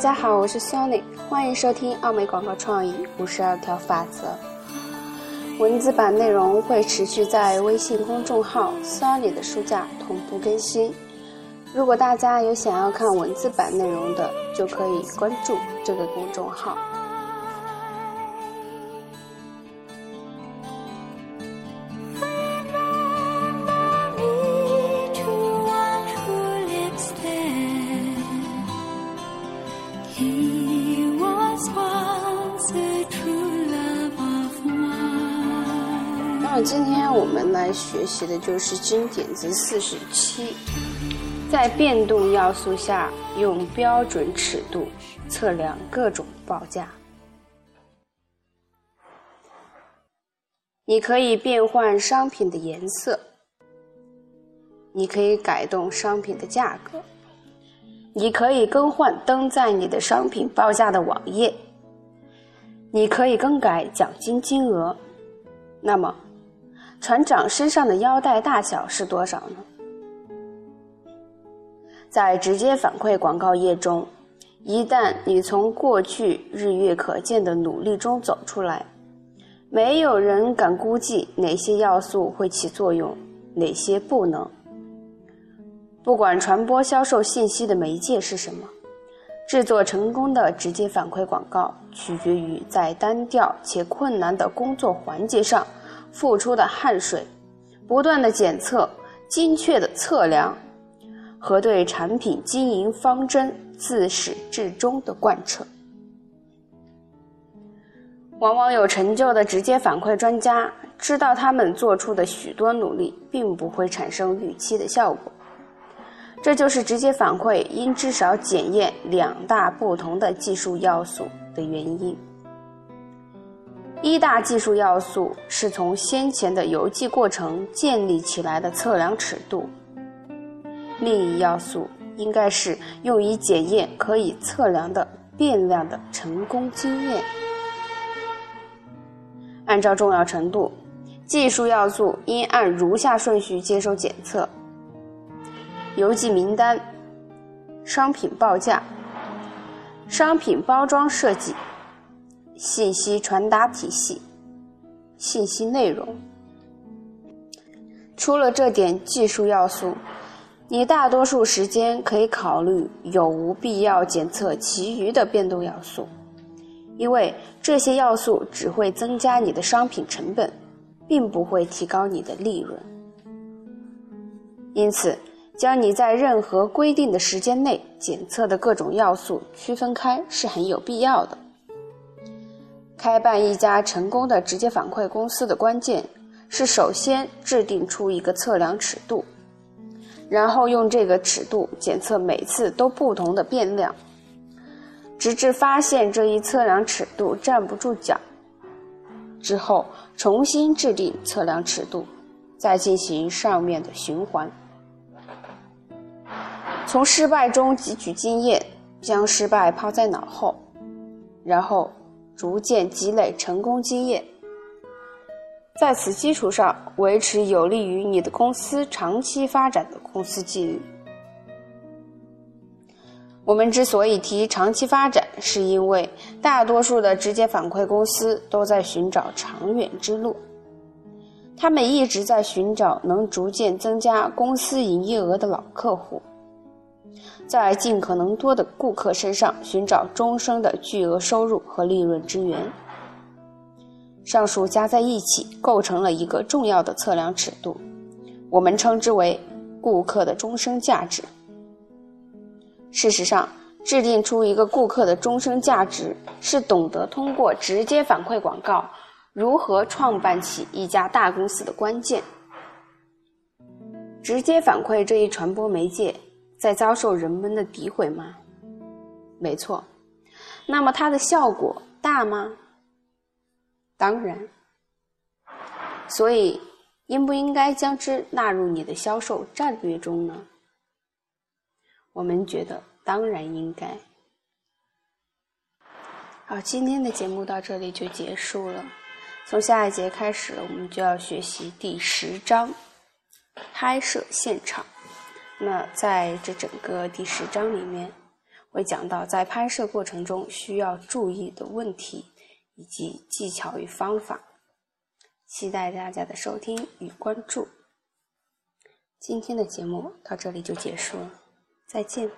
大家好，我是 Sony，欢迎收听奥美广告创意五十二条法则。文字版内容会持续在微信公众号 Sony 的书架同步更新。如果大家有想要看文字版内容的，就可以关注这个公众号。那么今天我们来学习的就是经典字四十七，在变动要素下用标准尺度测量各种报价。你可以变换商品的颜色，你可以改动商品的价格，你可以更换登在你的商品报价的网页，你可以更改奖金金额。那么，船长身上的腰带大小是多少呢？在直接反馈广告页中，一旦你从过去日月可见的努力中走出来，没有人敢估计哪些要素会起作用，哪些不能。不管传播销售信息的媒介是什么，制作成功的直接反馈广告取决于在单调且困难的工作环节上。付出的汗水，不断的检测，精确的测量，和对产品经营方针自始至终的贯彻。往往有成就的直接反馈专家知道，他们做出的许多努力并不会产生预期的效果。这就是直接反馈应至少检验两大不同的技术要素的原因。一大技术要素是从先前的邮寄过程建立起来的测量尺度，另一要素应该是用以检验可以测量的变量的成功经验。按照重要程度，技术要素应按如下顺序接受检测：邮寄名单、商品报价、商品包装设计。信息传达体系、信息内容，除了这点技术要素，你大多数时间可以考虑有无必要检测其余的变动要素，因为这些要素只会增加你的商品成本，并不会提高你的利润。因此，将你在任何规定的时间内检测的各种要素区分开是很有必要的。开办一家成功的直接反馈公司的关键是首先制定出一个测量尺度，然后用这个尺度检测每次都不同的变量，直至发现这一测量尺度站不住脚，之后重新制定测量尺度，再进行上面的循环。从失败中汲取经验，将失败抛在脑后，然后。逐渐积累成功经验，在此基础上维持有利于你的公司长期发展的公司纪律。我们之所以提长期发展，是因为大多数的直接反馈公司都在寻找长远之路，他们一直在寻找能逐渐增加公司营业额的老客户。在尽可能多的顾客身上寻找终生的巨额收入和利润之源。上述加在一起构成了一个重要的测量尺度，我们称之为顾客的终生价值。事实上，制定出一个顾客的终生价值，是懂得通过直接反馈广告如何创办起一家大公司的关键。直接反馈这一传播媒介。在遭受人们的诋毁吗？没错。那么它的效果大吗？当然。所以，应不应该将之纳入你的销售战略中呢？我们觉得当然应该。好，今天的节目到这里就结束了。从下一节开始，我们就要学习第十章拍摄现场。那在这整个第十章里面，会讲到在拍摄过程中需要注意的问题以及技巧与方法。期待大家的收听与关注。今天的节目到这里就结束了，再见。